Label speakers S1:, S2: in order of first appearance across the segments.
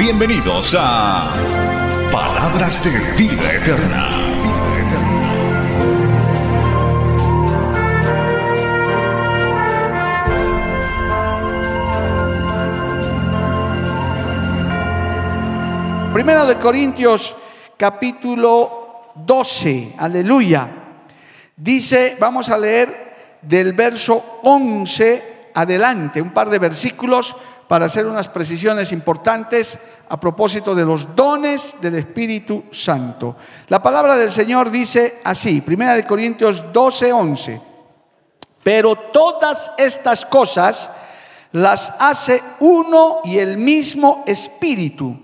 S1: Bienvenidos a Palabras de Vida Eterna.
S2: Primero de Corintios capítulo 12, aleluya. Dice, vamos a leer del verso 11 adelante, un par de versículos para hacer unas precisiones importantes a propósito de los dones del Espíritu Santo. La palabra del Señor dice así, Primera de Corintios 12, 11. Pero todas estas cosas las hace uno y el mismo Espíritu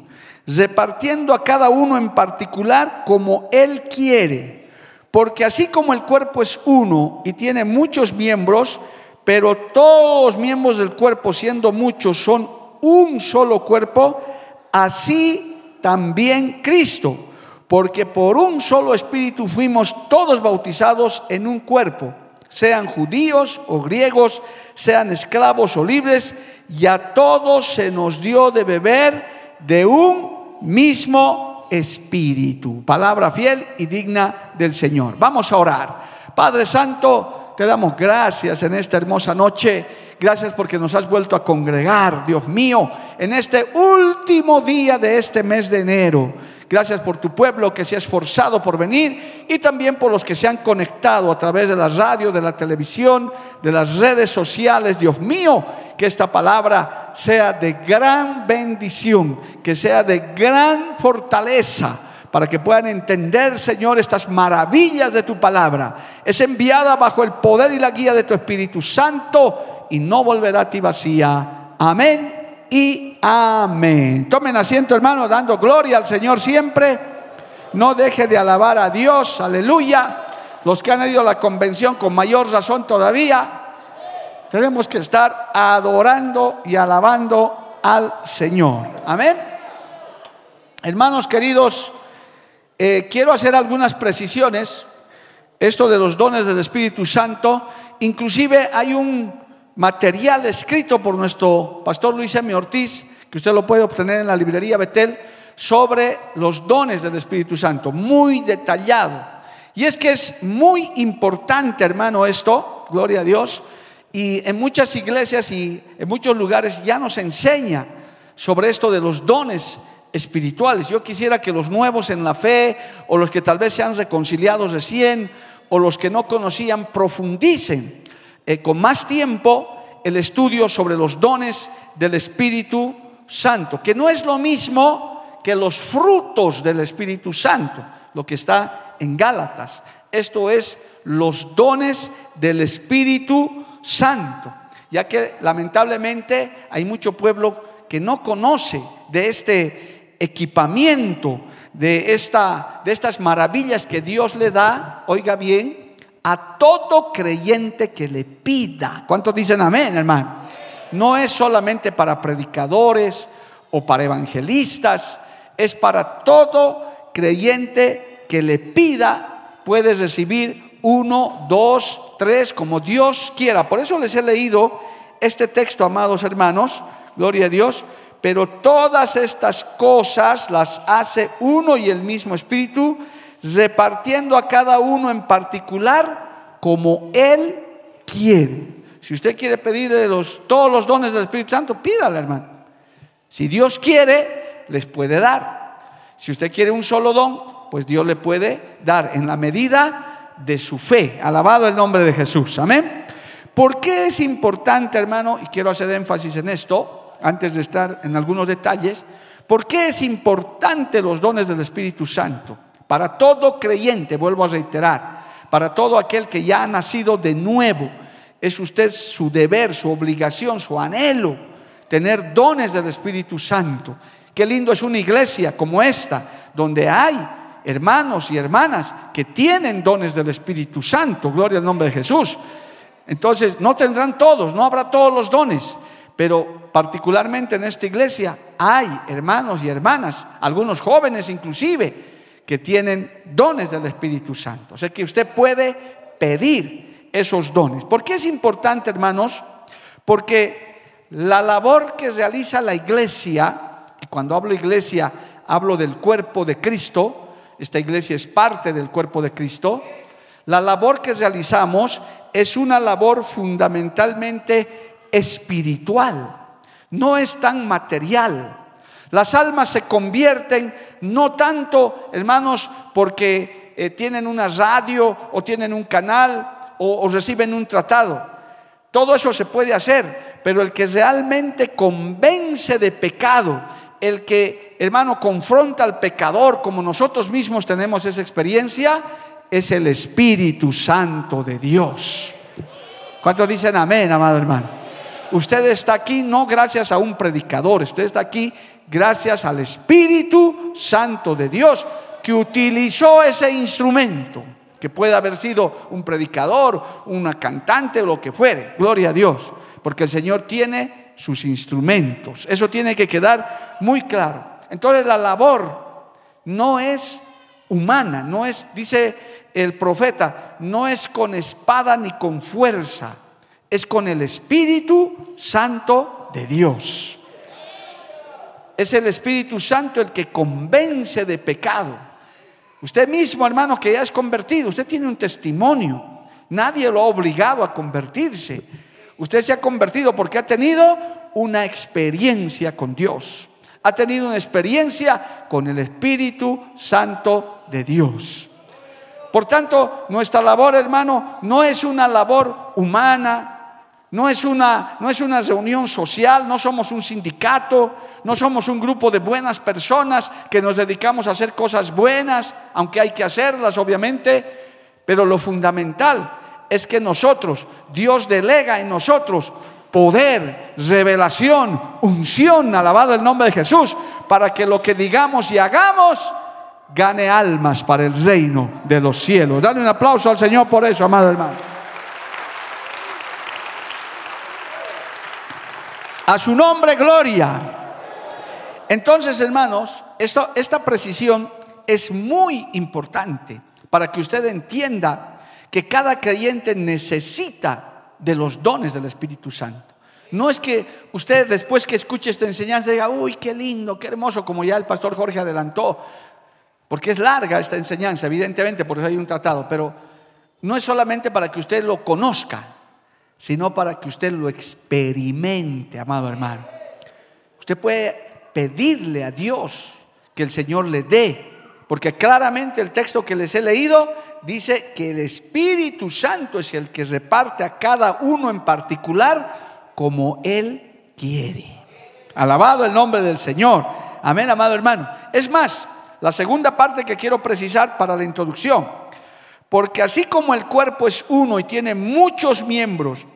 S2: repartiendo a cada uno en particular como Él quiere. Porque así como el cuerpo es uno y tiene muchos miembros, pero todos los miembros del cuerpo, siendo muchos, son un solo cuerpo, así también Cristo. Porque por un solo espíritu fuimos todos bautizados en un cuerpo, sean judíos o griegos, sean esclavos o libres, y a todos se nos dio de beber de un mismo espíritu. Palabra fiel y digna del Señor. Vamos a orar. Padre Santo, te damos gracias en esta hermosa noche. Gracias porque nos has vuelto a congregar, Dios mío, en este último día de este mes de enero. Gracias por tu pueblo que se ha esforzado por venir y también por los que se han conectado a través de la radio, de la televisión, de las redes sociales. Dios mío, que esta palabra sea de gran bendición, que sea de gran fortaleza para que puedan entender, Señor, estas maravillas de tu palabra. Es enviada bajo el poder y la guía de tu Espíritu Santo y no volverá a ti vacía. Amén y amén. Tomen asiento, hermano, dando gloria al Señor siempre. No deje de alabar a Dios, aleluya. Los que han ido a la convención con mayor razón todavía, tenemos que estar adorando y alabando al Señor. Amén. Hermanos queridos, eh, quiero hacer algunas precisiones. Esto de los dones del Espíritu Santo, inclusive hay un material escrito por nuestro pastor Luis M. Ortiz, que usted lo puede obtener en la librería Betel, sobre los dones del Espíritu Santo, muy detallado. Y es que es muy importante, hermano, esto, gloria a Dios, y en muchas iglesias y en muchos lugares ya nos enseña sobre esto de los dones espirituales. Yo quisiera que los nuevos en la fe o los que tal vez sean reconciliados recién o los que no conocían profundicen eh, con más tiempo el estudio sobre los dones del Espíritu Santo, que no es lo mismo que los frutos del Espíritu Santo, lo que está en Gálatas. Esto es los dones del Espíritu santo, ya que lamentablemente hay mucho pueblo que no conoce de este equipamiento, de, esta, de estas maravillas que Dios le da, oiga bien, a todo creyente que le pida. ¿Cuántos dicen amén, hermano? No es solamente para predicadores o para evangelistas, es para todo creyente que le pida, puede recibir uno, dos, tres, como Dios quiera. Por eso les he leído este texto, amados hermanos, gloria a Dios, pero todas estas cosas las hace uno y el mismo Espíritu, repartiendo a cada uno en particular como Él quiere. Si usted quiere pedirle los, todos los dones del Espíritu Santo, pídale, hermano. Si Dios quiere, les puede dar. Si usted quiere un solo don, pues Dios le puede dar en la medida de su fe. Alabado el nombre de Jesús. Amén. ¿Por qué es importante, hermano? Y quiero hacer énfasis en esto, antes de estar en algunos detalles. ¿Por qué es importante los dones del Espíritu Santo? Para todo creyente, vuelvo a reiterar, para todo aquel que ya ha nacido de nuevo, es usted su deber, su obligación, su anhelo, tener dones del Espíritu Santo Qué lindo es una iglesia como esta, donde hay hermanos y hermanas que tienen dones del Espíritu Santo, gloria al nombre de Jesús. Entonces, no tendrán todos, no habrá todos los dones, pero particularmente en esta iglesia hay hermanos y hermanas, algunos jóvenes inclusive, que tienen dones del Espíritu Santo. O sea que usted puede pedir esos dones. ¿Por qué es importante, hermanos? Porque la labor que realiza la iglesia, y cuando hablo iglesia, hablo del cuerpo de Cristo, esta iglesia es parte del cuerpo de Cristo, la labor que realizamos es una labor fundamentalmente espiritual, no es tan material. Las almas se convierten no tanto, hermanos, porque eh, tienen una radio o tienen un canal o, o reciben un tratado. Todo eso se puede hacer, pero el que realmente convence de pecado, el que, hermano, confronta al pecador como nosotros mismos tenemos esa experiencia, es el Espíritu Santo de Dios. ¿Cuántos dicen amén, amado hermano? Usted está aquí no gracias a un predicador, usted está aquí gracias al Espíritu Santo de Dios que utilizó ese instrumento, que puede haber sido un predicador, una cantante lo que fuere. Gloria a Dios, porque el Señor tiene sus instrumentos. Eso tiene que quedar muy claro. Entonces la labor no es humana, no es, dice el profeta, no es con espada ni con fuerza, es con el Espíritu Santo de Dios. Es el Espíritu Santo el que convence de pecado. Usted mismo, hermano, que ya es convertido, usted tiene un testimonio. Nadie lo ha obligado a convertirse. Usted se ha convertido porque ha tenido una experiencia con Dios. Ha tenido una experiencia con el Espíritu Santo de Dios. Por tanto, nuestra labor, hermano, no es una labor humana, no es una, no es una reunión social, no somos un sindicato, no somos un grupo de buenas personas que nos dedicamos a hacer cosas buenas, aunque hay que hacerlas, obviamente, pero lo fundamental es que nosotros, Dios delega en nosotros poder, revelación, unción, alabado el nombre de Jesús, para que lo que digamos y hagamos gane almas para el reino de los cielos. Dale un aplauso al Señor por eso, amado hermano. A su nombre, gloria. Entonces, hermanos, esta precisión es muy importante para que usted entienda que cada creyente necesita de los dones del Espíritu Santo. No es que usted después que escuche esta enseñanza diga, uy, qué lindo, qué hermoso, como ya el pastor Jorge adelantó, porque es larga esta enseñanza, evidentemente, por eso hay un tratado, pero no es solamente para que usted lo conozca, sino para que usted lo experimente, amado hermano. Usted puede pedirle a Dios que el Señor le dé, porque claramente el texto que les he leído dice que el Espíritu Santo es el que reparte a cada uno en particular como Él quiere. Alabado el nombre del Señor. Amén, amado hermano. Es más, la segunda parte que quiero precisar para la introducción porque así como el cuerpo es uno y tiene muchos miembros,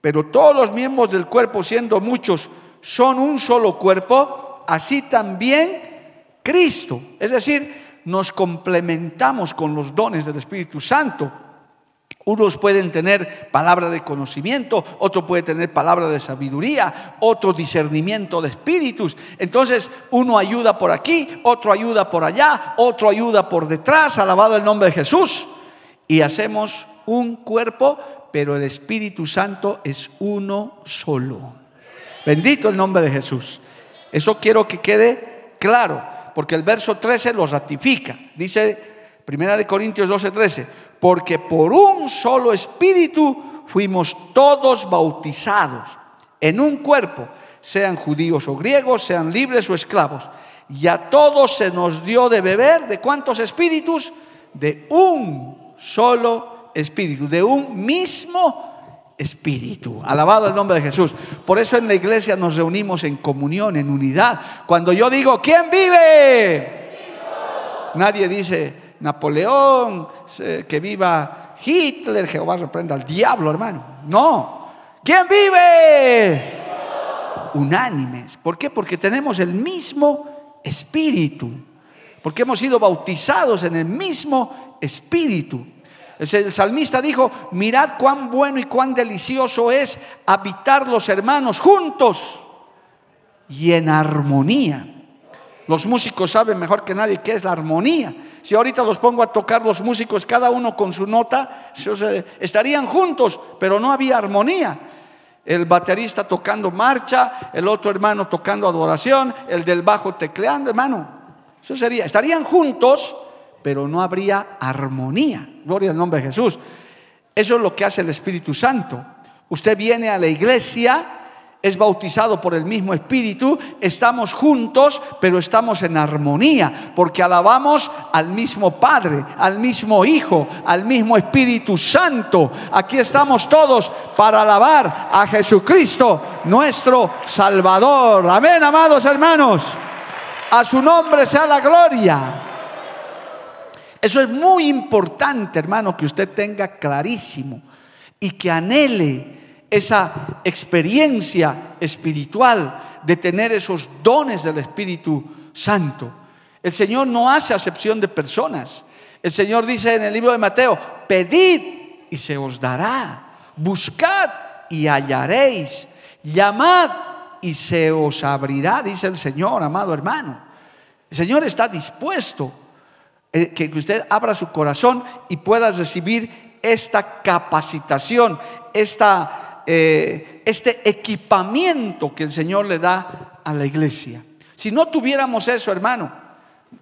S2: pero todos los miembros del cuerpo, siendo muchos, son un solo cuerpo, así también Cristo. Es decir, nos complementamos con los dones del Espíritu Santo. Unos pueden tener palabra de conocimiento, otro puede tener palabra de sabiduría, otro discernimiento de espíritus. Entonces, uno ayuda por aquí, otro ayuda por allá, otro ayuda por detrás, alabado el nombre de Jesús y hacemos un cuerpo, pero el Espíritu Santo es uno solo. Bendito el nombre de Jesús. Eso quiero que quede claro, porque el verso 13 lo ratifica. Dice Primera de Corintios 12, 13, porque por un solo espíritu fuimos todos bautizados en un cuerpo, sean judíos o griegos, sean libres o esclavos. Y a todos se nos dio de beber, ¿de cuántos espíritus? De un solo espíritu, de un mismo espíritu. Alabado el nombre de Jesús. Por eso en la iglesia nos reunimos en comunión, en unidad. Cuando yo digo, ¿quién vive? Nadie dice Napoleón, que viva Hitler, Jehová reprenda al diablo, hermano. No. ¿Quién vive? Unánimes. ¿Por qué? Porque tenemos el mismo espíritu, porque hemos sido bautizados en el mismo espíritu. El salmista dijo, mirad cuán bueno y cuán delicioso es habitar los hermanos juntos y en armonía. Los músicos saben mejor que nadie qué es la armonía. Si ahorita los pongo a tocar los músicos, cada uno con su nota, estarían juntos, pero no había armonía. El baterista tocando marcha, el otro hermano tocando adoración, el del bajo tecleando, hermano. Eso sería, estarían juntos, pero no habría armonía. Gloria al nombre de Jesús. Eso es lo que hace el Espíritu Santo. Usted viene a la iglesia, es bautizado por el mismo Espíritu, estamos juntos, pero estamos en armonía, porque alabamos al mismo Padre, al mismo Hijo, al mismo Espíritu Santo. Aquí estamos todos para alabar a Jesucristo, nuestro Salvador. Amén, amados hermanos. A su nombre sea la gloria. Eso es muy importante, hermano, que usted tenga clarísimo y que anhele esa experiencia espiritual de tener esos dones del Espíritu Santo. El Señor no hace acepción de personas. El Señor dice en el libro de Mateo, pedid y se os dará, buscad y hallaréis, llamad y se os abrirá, dice el Señor, amado hermano. El Señor está dispuesto eh, que usted abra su corazón y pueda recibir esta capacitación, esta, eh, este equipamiento que el Señor le da a la iglesia. Si no tuviéramos eso, hermano,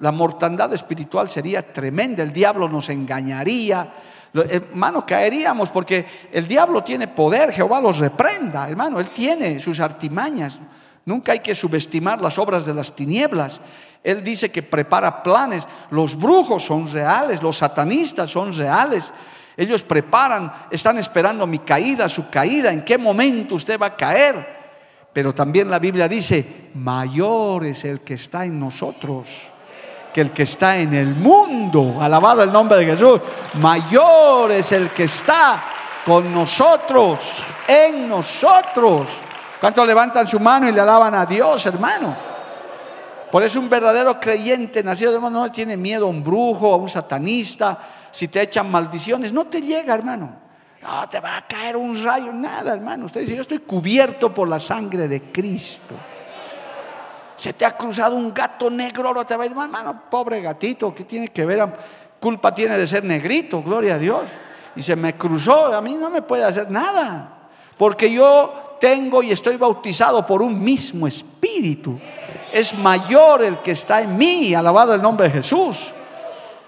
S2: la mortandad espiritual sería tremenda, el diablo nos engañaría, hermano, caeríamos porque el diablo tiene poder, Jehová los reprenda, hermano, él tiene sus artimañas. Nunca hay que subestimar las obras de las tinieblas. Él dice que prepara planes. Los brujos son reales, los satanistas son reales. Ellos preparan, están esperando mi caída, su caída, en qué momento usted va a caer. Pero también la Biblia dice, mayor es el que está en nosotros que el que está en el mundo. Alabado el nombre de Jesús. Mayor es el que está con nosotros, en nosotros. ¿Cuántos levantan su mano y le alaban a Dios, hermano? Por eso un verdadero creyente nacido de no tiene miedo a un brujo, a un satanista. Si te echan maldiciones, no te llega, hermano. No te va a caer un rayo, nada, hermano. Usted dice, yo estoy cubierto por la sangre de Cristo. Se te ha cruzado un gato negro, ahora te va a ir, hermano, pobre gatito, ¿qué tiene que ver? Culpa tiene de ser negrito, gloria a Dios. Y se me cruzó, a mí no me puede hacer nada. Porque yo tengo y estoy bautizado por un mismo espíritu. Es mayor el que está en mí, alabado el nombre de Jesús.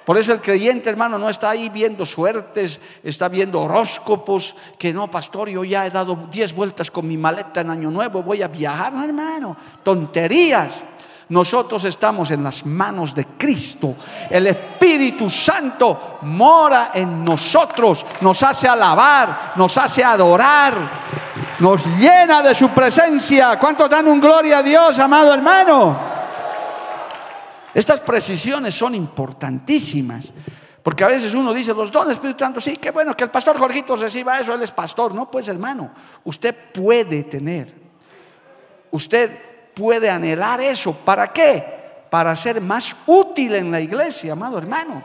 S2: Por eso el creyente, hermano, no está ahí viendo suertes, está viendo horóscopos, que no, pastor, yo ya he dado 10 vueltas con mi maleta en Año Nuevo, voy a viajar, hermano. Tonterías. Nosotros estamos en las manos de Cristo. El Espíritu Santo mora en nosotros, nos hace alabar, nos hace adorar, nos llena de su presencia. ¿Cuántos dan un gloria a Dios, amado hermano? Estas precisiones son importantísimas. Porque a veces uno dice, los dones Espíritu Santo, sí, qué bueno que el pastor Jorgito reciba eso, él es pastor. No, pues hermano, usted puede tener, usted puede anhelar eso. ¿Para qué? Para ser más útil en la iglesia, amado hermano.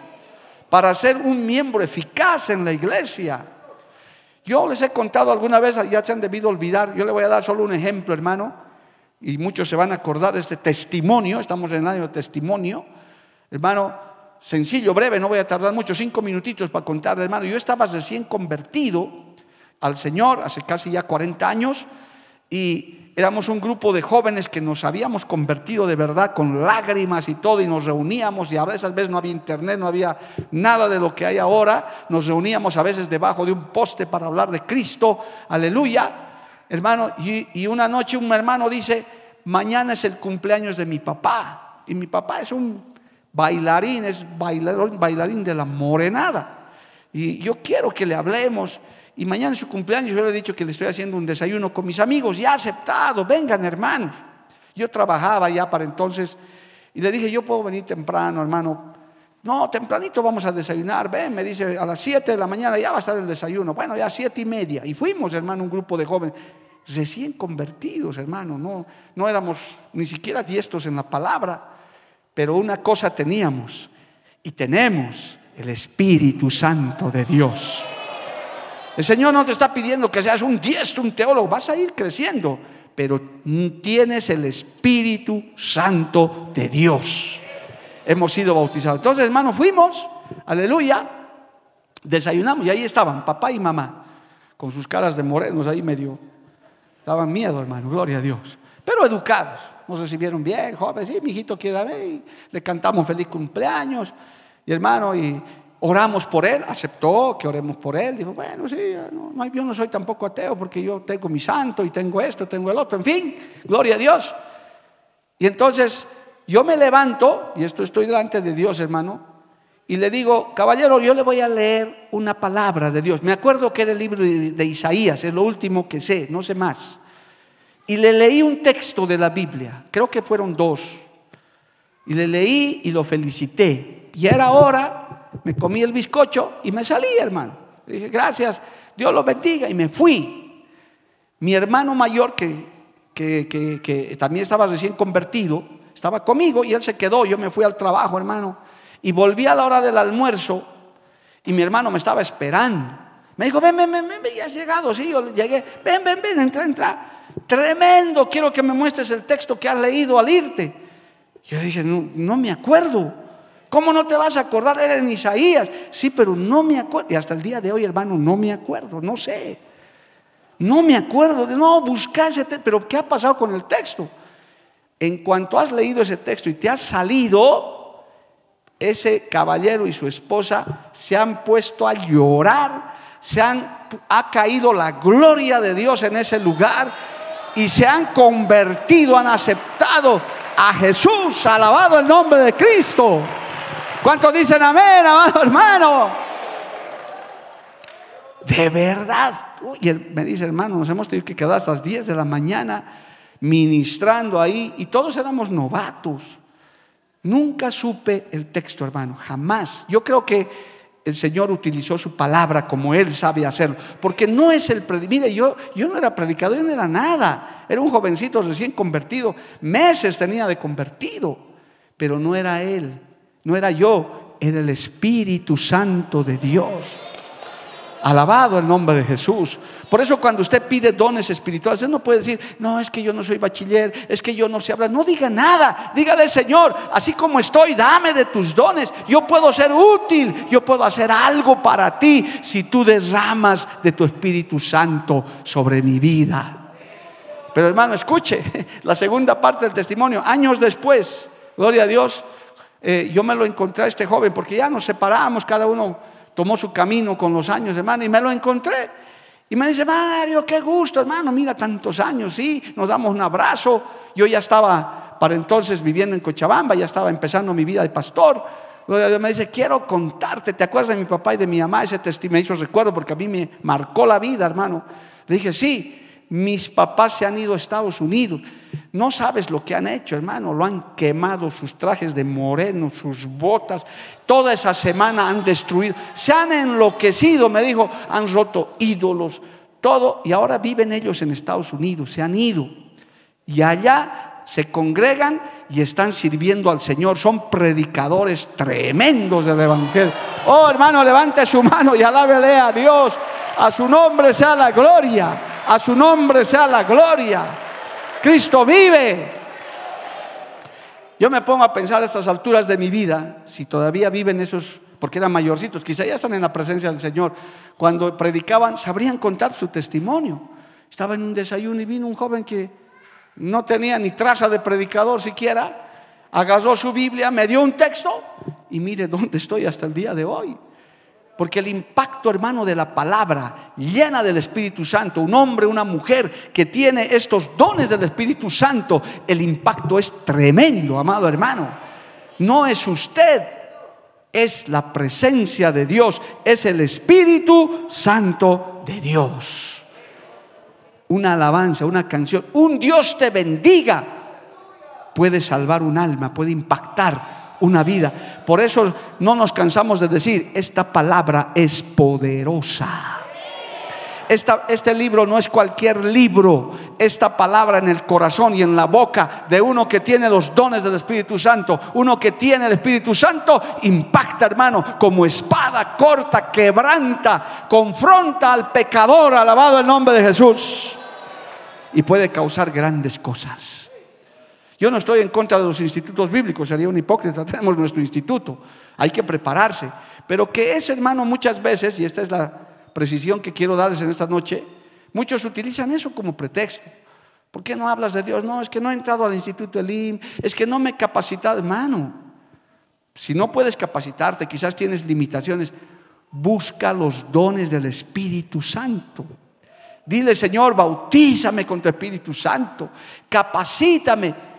S2: Para ser un miembro eficaz en la iglesia. Yo les he contado alguna vez, ya se han debido olvidar, yo le voy a dar solo un ejemplo, hermano, y muchos se van a acordar de este testimonio, estamos en el año de testimonio. Hermano, sencillo, breve, no voy a tardar mucho, cinco minutitos para contarle, hermano. Yo estaba recién convertido al Señor hace casi ya 40 años y éramos un grupo de jóvenes que nos habíamos convertido de verdad con lágrimas y todo y nos reuníamos y a veces, veces no había internet, no había nada de lo que hay ahora, nos reuníamos a veces debajo de un poste para hablar de Cristo, aleluya, hermano, y, una noche un hermano dice, mañana es el cumpleaños de mi papá y mi papá es un bailarín, es bailarín, bailarín de la morenada. Y yo quiero que le hablemos y mañana es su cumpleaños, yo le he dicho que le estoy haciendo un desayuno con mis amigos, ya aceptado, vengan hermanos. Yo trabajaba ya para entonces y le dije, yo puedo venir temprano, hermano. No, tempranito vamos a desayunar, ven, me dice, a las 7 de la mañana ya va a estar el desayuno. Bueno, ya siete y media. Y fuimos, hermano, un grupo de jóvenes recién convertidos, hermano. No, no éramos ni siquiera diestros en la palabra. Pero una cosa teníamos y tenemos el Espíritu Santo de Dios. El Señor no te está pidiendo que seas un diestro, un teólogo, vas a ir creciendo, pero tienes el Espíritu Santo de Dios. Hemos sido bautizados. Entonces, hermano, fuimos, aleluya, desayunamos y ahí estaban papá y mamá, con sus caras de morenos ahí medio. Daban miedo, hermano, gloria a Dios. Pero educados, nos recibieron bien, jóvenes, sí, mi hijito quiere ver, le cantamos feliz cumpleaños, y hermano, y oramos por él, aceptó que oremos por él, dijo, bueno, sí, no, yo no soy tampoco ateo porque yo tengo mi santo y tengo esto, tengo el otro, en fin, gloria a Dios. Y entonces yo me levanto, y esto estoy delante de Dios, hermano, y le digo, caballero, yo le voy a leer una palabra de Dios. Me acuerdo que era el libro de Isaías, es lo último que sé, no sé más. Y le leí un texto de la Biblia, creo que fueron dos. Y le leí y lo felicité. Y era hora, me comí el bizcocho y me salí, hermano. Le dije, gracias, Dios lo bendiga. Y me fui. Mi hermano mayor, que, que, que, también estaba recién convertido, estaba conmigo y él se quedó. Yo me fui al trabajo, hermano. Y volví a la hora del almuerzo y mi hermano me estaba esperando. Me dijo, ven, ven, ven, ven, ya has llegado. Sí, yo llegué. Ven, ven, ven, entra, entra. Tremendo, quiero que me muestres el texto que has leído al irte. Yo dije, no, me acuerdo. ¿Cómo no te vas a acordar? Era en Isaías. Sí, pero no me acuerdo. Y hasta el día de hoy, hermano, no me acuerdo, no sé. No me acuerdo. No, busca ese texto. Pero ¿qué ha pasado con el texto? En cuanto has leído ese texto y te has salido, ese caballero y su esposa se han puesto a llorar, se han, ha caído la gloria de Dios en ese lugar y se han convertido, han aceptado a Jesús, alabado el nombre de Cristo. ¿Cuántos dicen amén, amado hermano? De verdad. Y él me dice, hermano, nos hemos tenido que quedar hasta las 10 de la mañana ministrando ahí y todos éramos novatos. Nunca supe el texto, hermano, jamás. Yo creo que el Señor utilizó su palabra como Él sabe hacerlo. Porque no es el Mire, yo, yo no era predicador, yo no era nada. Era un jovencito recién convertido. Meses tenía de convertido. Pero no era Él, no era yo, era el Espíritu Santo de Dios. Alabado el nombre de Jesús. Por eso cuando usted pide dones espirituales, usted no puede decir, no, es que yo no soy bachiller, es que yo no sé hablar. No diga nada. Dígale, Señor, así como estoy, dame de tus dones. Yo puedo ser útil, yo puedo hacer algo para ti si tú derramas de tu Espíritu Santo sobre mi vida. Pero hermano, escuche la segunda parte del testimonio. Años después, gloria a Dios, eh, yo me lo encontré a este joven porque ya nos separamos cada uno tomó su camino con los años, hermano, y me lo encontré. Y me dice, Mario, qué gusto, hermano, mira tantos años, sí, nos damos un abrazo. Yo ya estaba para entonces viviendo en Cochabamba, ya estaba empezando mi vida de pastor. Me dice, quiero contarte, ¿te acuerdas de mi papá y de mi mamá? Ese testimonio, recuerdo porque a mí me marcó la vida, hermano. Le dije, sí, mis papás se han ido a Estados Unidos. No sabes lo que han hecho, hermano. Lo han quemado sus trajes de moreno, sus botas. Toda esa semana han destruido. Se han enloquecido, me dijo. Han roto ídolos, todo. Y ahora viven ellos en Estados Unidos. Se han ido. Y allá se congregan y están sirviendo al Señor. Son predicadores tremendos del Evangelio. Oh, hermano, levante su mano y alábele a Dios. A su nombre sea la gloria. A su nombre sea la gloria. Cristo vive. Yo me pongo a pensar a estas alturas de mi vida, si todavía viven esos, porque eran mayorcitos, quizá ya están en la presencia del Señor, cuando predicaban, sabrían contar su testimonio. Estaba en un desayuno y vino un joven que no tenía ni traza de predicador siquiera, agarró su Biblia, me dio un texto y mire dónde estoy hasta el día de hoy. Porque el impacto, hermano, de la palabra llena del Espíritu Santo, un hombre, una mujer que tiene estos dones del Espíritu Santo, el impacto es tremendo, amado hermano. No es usted, es la presencia de Dios, es el Espíritu Santo de Dios. Una alabanza, una canción, un Dios te bendiga, puede salvar un alma, puede impactar una vida. Por eso no nos cansamos de decir, esta palabra es poderosa. este libro no es cualquier libro. Esta palabra en el corazón y en la boca de uno que tiene los dones del Espíritu Santo, uno que tiene el Espíritu Santo, impacta, hermano, como espada corta, quebranta, confronta al pecador, alabado el nombre de Jesús. Y puede causar grandes cosas. Yo no estoy en contra de los institutos bíblicos, sería un hipócrita, tenemos nuestro instituto, hay que prepararse. Pero que ese hermano muchas veces, y esta es la precisión que quiero darles en esta noche, muchos utilizan eso como pretexto. ¿Por qué no hablas de Dios? No, es que no he entrado al Instituto Elim, es que no me he capacitado, hermano. Si no puedes capacitarte, quizás tienes limitaciones, busca los dones del Espíritu Santo. Dile, Señor, bautízame con tu Espíritu Santo, capacítame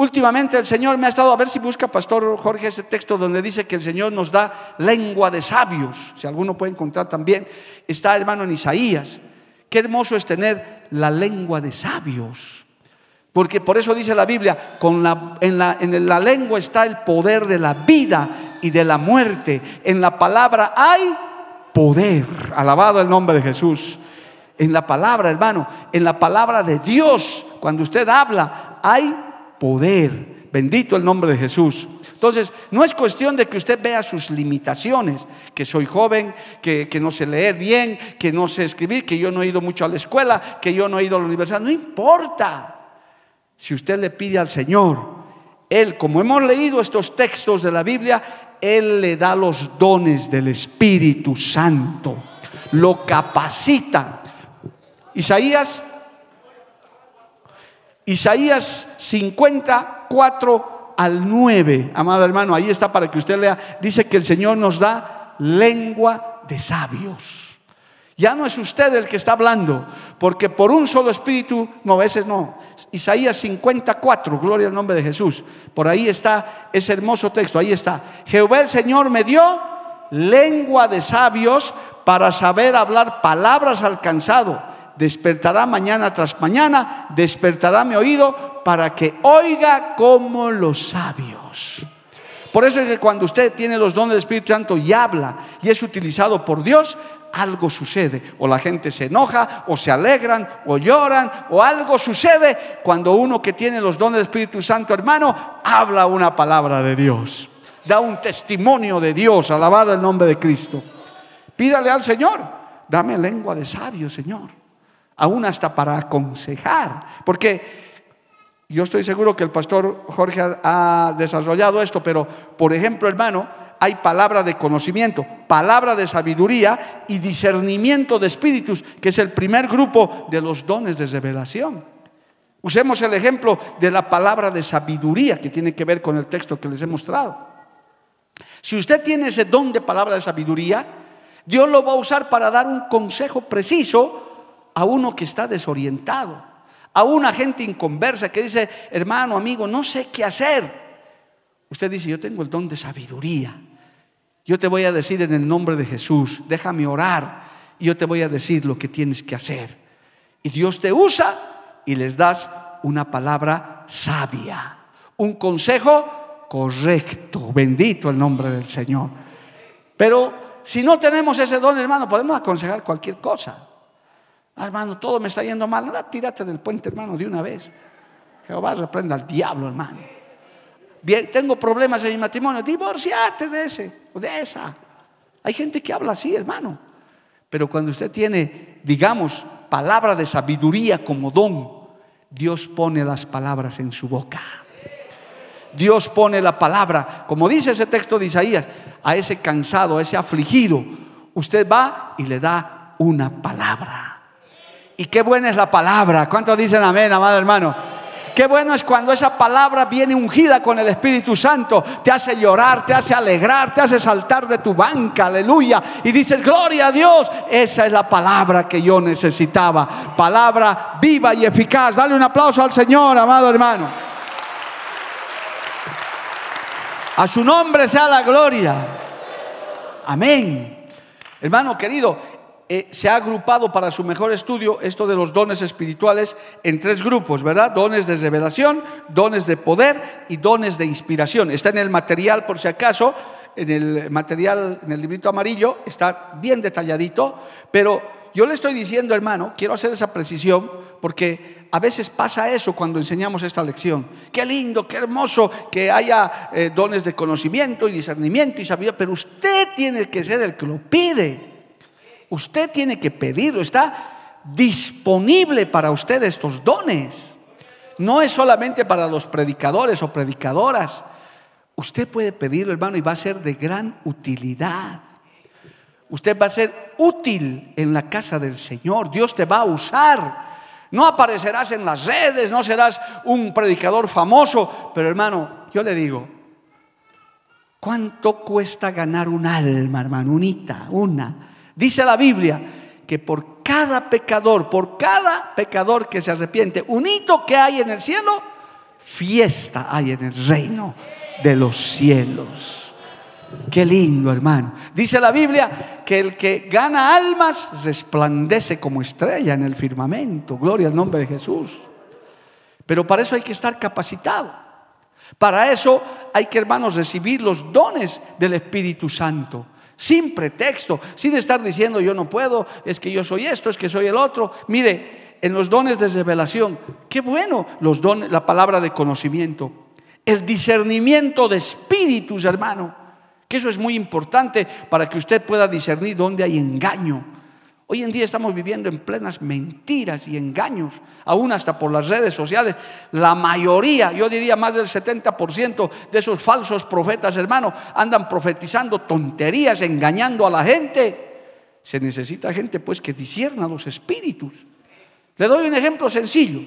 S2: Últimamente el Señor me ha estado, a ver si busca, Pastor Jorge, ese texto donde dice que el Señor nos da lengua de sabios. Si alguno puede encontrar también, está hermano en Isaías. Qué hermoso es tener la lengua de sabios. Porque por eso dice la Biblia, con la, en, la, en la lengua está el poder de la vida y de la muerte. En la palabra hay poder. Alabado el nombre de Jesús. En la palabra, hermano, en la palabra de Dios, cuando usted habla, hay poder. Bendito el nombre de Jesús. Entonces, no es cuestión de que usted vea sus limitaciones, que soy joven, que, no sé leer bien, que no sé escribir, que yo no he ido mucho a la escuela, que yo no he ido a la universidad. No importa. Si usted le pide al Señor, Él, como hemos leído estos textos de la Biblia, Él le da los dones del Espíritu Santo, lo capacita. Isaías Isaías 54 al 9, amado hermano, ahí está para que usted lea, dice que el Señor nos da lengua de sabios. Ya no es usted el que está hablando, porque por un solo espíritu, no, veces no. Isaías 54, gloria al nombre de Jesús. Por ahí está ese hermoso texto, ahí está. Jehová el Señor me dio lengua de sabios para saber hablar palabras alcanzado despertará mañana tras mañana, despertará mi oído para que oiga como los sabios. Por eso es que cuando usted tiene los dones del Espíritu Santo y habla y es utilizado por Dios, algo sucede. O la gente se enoja, o se alegran, o lloran, o algo sucede cuando uno que tiene los dones del Espíritu Santo, hermano, habla una palabra de Dios. Da un testimonio de Dios, alabado el nombre de Cristo. Pídale al Señor, dame lengua de sabio, Señor aún hasta para aconsejar. Porque yo estoy seguro que el pastor Jorge ha desarrollado esto, pero por ejemplo, hermano, hay palabra de conocimiento, palabra de sabiduría y discernimiento de espíritus, que es el primer grupo de los dones de revelación. Usemos el ejemplo de la palabra de sabiduría que tiene que ver con el texto que les he mostrado. Si usted tiene ese don de palabra de sabiduría, Dios lo va a usar para dar un consejo preciso a uno que está desorientado, a una gente inconversa que dice, hermano, amigo, no sé qué hacer. Usted dice, yo tengo el don de sabiduría. Yo te voy a decir en el nombre de Jesús, déjame orar y yo te voy a decir lo que tienes que hacer. Y Dios te usa y les das una palabra sabia, un consejo correcto. Bendito el nombre del Señor. Pero si no tenemos ese don, hermano, podemos aconsejar cualquier cosa. Hermano, todo me está yendo mal. Nada, tírate del puente, hermano, de una vez. Jehová reprenda al diablo, hermano. Tengo problemas en mi matrimonio. Divorciate de ese o de esa. Hay gente que habla así, hermano. Pero cuando usted tiene, digamos, palabra de sabiduría como don, Dios pone las palabras en su boca. Dios pone la palabra, como dice ese texto de Isaías, a ese cansado, a ese afligido. Usted va y le da una palabra. Y qué buena es la palabra. ¿Cuántos dicen amén, amado hermano? Qué bueno es cuando esa palabra viene ungida con el Espíritu Santo, te hace llorar, te hace alegrar, te hace saltar de tu banca, aleluya. Y dices, gloria a Dios, esa es la palabra que yo necesitaba. Palabra viva y eficaz. Dale un aplauso al Señor, amado hermano. A su nombre sea la gloria. Amén. Hermano querido, eh, se ha agrupado para su mejor estudio esto de los dones espirituales en tres grupos, ¿verdad? Dones de revelación, dones de poder y dones de inspiración. Está en el material, por si acaso, en el material, en el librito amarillo, está bien detalladito, pero yo le estoy diciendo, hermano, quiero hacer esa precisión porque a veces pasa eso cuando enseñamos esta lección. Qué lindo, qué hermoso que haya eh, dones de conocimiento y discernimiento y sabiduría, pero usted tiene que ser el que lo pide. Usted tiene que pedirlo, está disponible para usted estos dones. No es solamente para los predicadores o predicadoras. Usted puede pedirlo, hermano, y va a ser de gran utilidad. Usted va a ser útil en la casa del Señor. Dios te va a usar. No aparecerás en las redes, no serás un predicador famoso, pero hermano, yo le digo, ¿cuánto cuesta ganar un alma, hermano? Unita, una. Dice la Biblia que por cada pecador, por cada pecador que se arrepiente, un hito que hay en el cielo, fiesta hay en el reino de los cielos. Qué lindo, hermano. Dice la Biblia que el que gana almas resplandece como estrella en el firmamento. Gloria al nombre de Jesús. Pero para eso hay que estar capacitado. Para eso hay que, hermanos, recibir los dones del Espíritu Santo. Sin pretexto, sin estar diciendo yo no puedo, es que yo soy esto, es que soy el otro. Mire, en los dones de revelación, qué bueno los dones, la palabra de conocimiento, el discernimiento de espíritus, hermano que eso es muy importante para que usted pueda discernir dónde hay engaño. Hoy en día estamos viviendo en plenas mentiras y engaños, aún hasta por las redes sociales. La mayoría, yo diría más del 70% de esos falsos profetas, hermano, andan profetizando tonterías, engañando a la gente. Se necesita gente pues que discierna los espíritus. Le doy un ejemplo sencillo.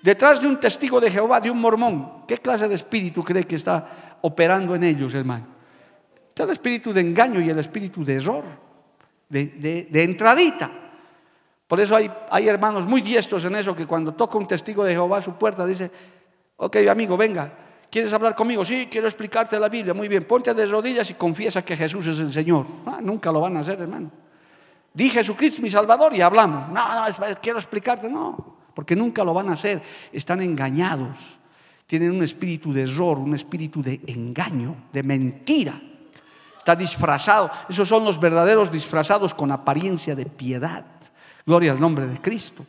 S2: Detrás de un testigo de Jehová, de un mormón, ¿qué clase de espíritu cree que está operando en ellos, hermano? Está el espíritu de engaño y el espíritu de error, de, entradita. Por eso hay, hay, hermanos muy diestros en eso que cuando toca un testigo de Jehová a su puerta dice, ok amigo, venga, ¿quieres hablar conmigo? Sí, quiero explicarte la Biblia. Muy bien, ponte de rodillas y confiesa que Jesús es el Señor. Ah, nunca lo van a hacer, hermano. Di Jesucristo mi Salvador y hablamos. No, no, quiero explicarte. No, porque nunca lo van a hacer. Están engañados. Tienen un espíritu de error, un espíritu de engaño, de mentira está disfrazado. Esos son los verdaderos disfrazados con apariencia de piedad. Gloria al nombre de Cristo.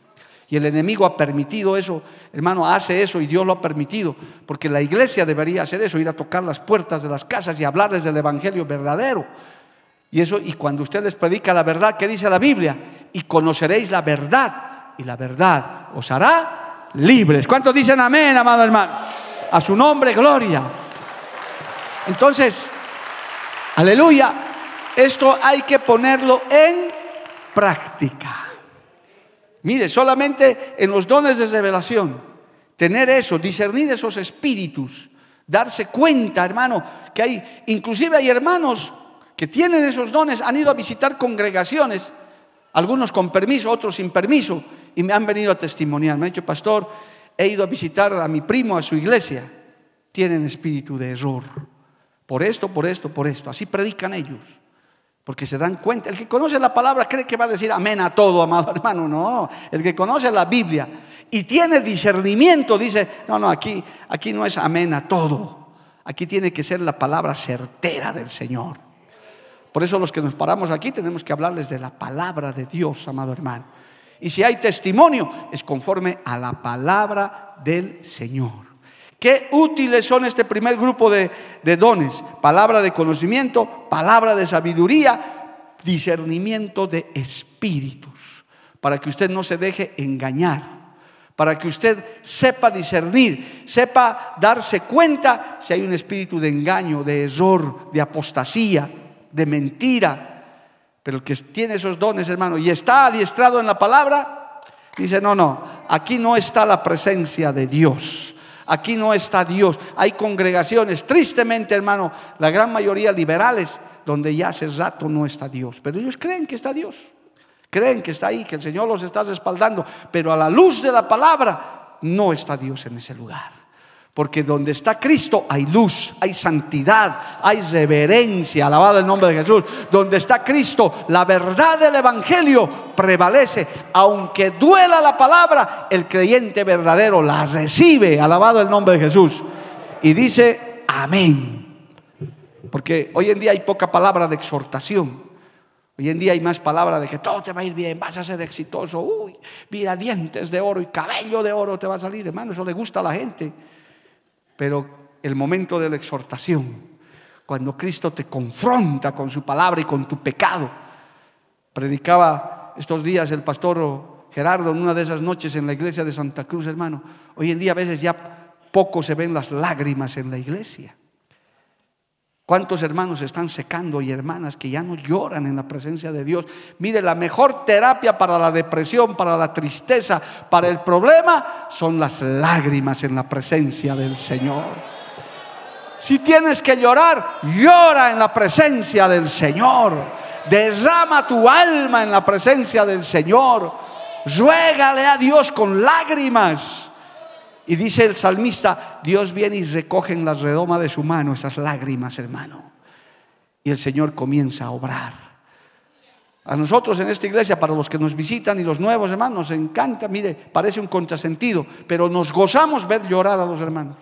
S2: Y el enemigo ha permitido eso, hermano, hace eso y Dios lo ha permitido, porque la iglesia debería hacer eso, ir a tocar las puertas de las casas y hablarles del evangelio verdadero. Y eso y cuando usted les predica la verdad, ¿qué dice la Biblia? Y conoceréis la verdad y la verdad os hará libres. ¿Cuántos dicen amén, amado hermano? A su nombre, gloria. Entonces, Aleluya. Esto hay que ponerlo en práctica. Mire, solamente en los dones de revelación, tener eso, discernir esos espíritus, darse cuenta, hermano, que hay, inclusive hay hermanos que tienen esos dones, han ido a visitar congregaciones, algunos con permiso, otros sin permiso, y me han venido a testimoniar. Me ha dicho, pastor, he ido a visitar a mi primo a su iglesia, tienen espíritu de error por esto, por esto, por esto. Así predican ellos. Porque se dan cuenta. El que conoce la palabra cree que va a decir amén a todo, amado hermano. No, el que conoce la Biblia y tiene discernimiento dice, no, no, aquí, aquí no es amén a todo. Aquí tiene que ser la palabra certera del Señor. Por eso los que nos paramos aquí tenemos que hablarles de la palabra de Dios, amado hermano. Y si hay testimonio, es conforme a la palabra del Señor. Qué útiles son este primer grupo de, dones. Palabra de conocimiento, palabra de sabiduría, discernimiento de espíritus. Para que usted no se deje engañar. Para que usted sepa discernir, sepa darse cuenta si hay un espíritu de engaño, de error, de apostasía, de mentira. Pero el que tiene esos dones, hermano, y está adiestrado en la palabra, dice, no, no, aquí no está la presencia de Dios. Aquí no está Dios. Hay congregaciones, tristemente hermano, la gran mayoría liberales, donde ya hace rato no está Dios. Pero ellos creen que está Dios. Creen que está ahí, que el Señor los está respaldando. Pero a la luz de la palabra no está Dios en ese lugar. Porque donde está Cristo hay luz, hay santidad, hay reverencia, alabado el nombre de Jesús. Donde está Cristo, la verdad del Evangelio prevalece. Aunque duela la palabra, el creyente verdadero la recibe, alabado el nombre de Jesús. Y dice, amén. Porque hoy en día hay poca palabra de exhortación. Hoy en día hay más palabra de que todo te va a ir bien, vas a ser exitoso. Uy, mira, dientes de oro y cabello de oro te va a salir, hermano. Eso le gusta a la gente. Pero el momento de la exhortación, cuando Cristo te confronta con su palabra y con tu pecado. Predicaba estos días el pastor Gerardo en una de esas noches en la iglesia de Santa Cruz, hermano. Hoy en día a veces ya poco se ven las lágrimas en la iglesia. ¿Cuántos hermanos están secando y hermanas que ya no lloran en la presencia de Dios? Mire, la mejor terapia para la depresión, para la tristeza, para el problema, son las lágrimas en la presencia del Señor. Si tienes que llorar, llora en la presencia del Señor. Derrama tu alma en la presencia del Señor. Ruégale a Dios con lágrimas. Y dice el salmista, Dios viene y recoge en la redoma de su mano esas lágrimas, hermano. Y el Señor comienza a obrar. A nosotros en esta iglesia, para los que nos visitan y los nuevos hermanos, nos encanta, mire, parece un contrasentido, pero nos gozamos ver llorar a los hermanos.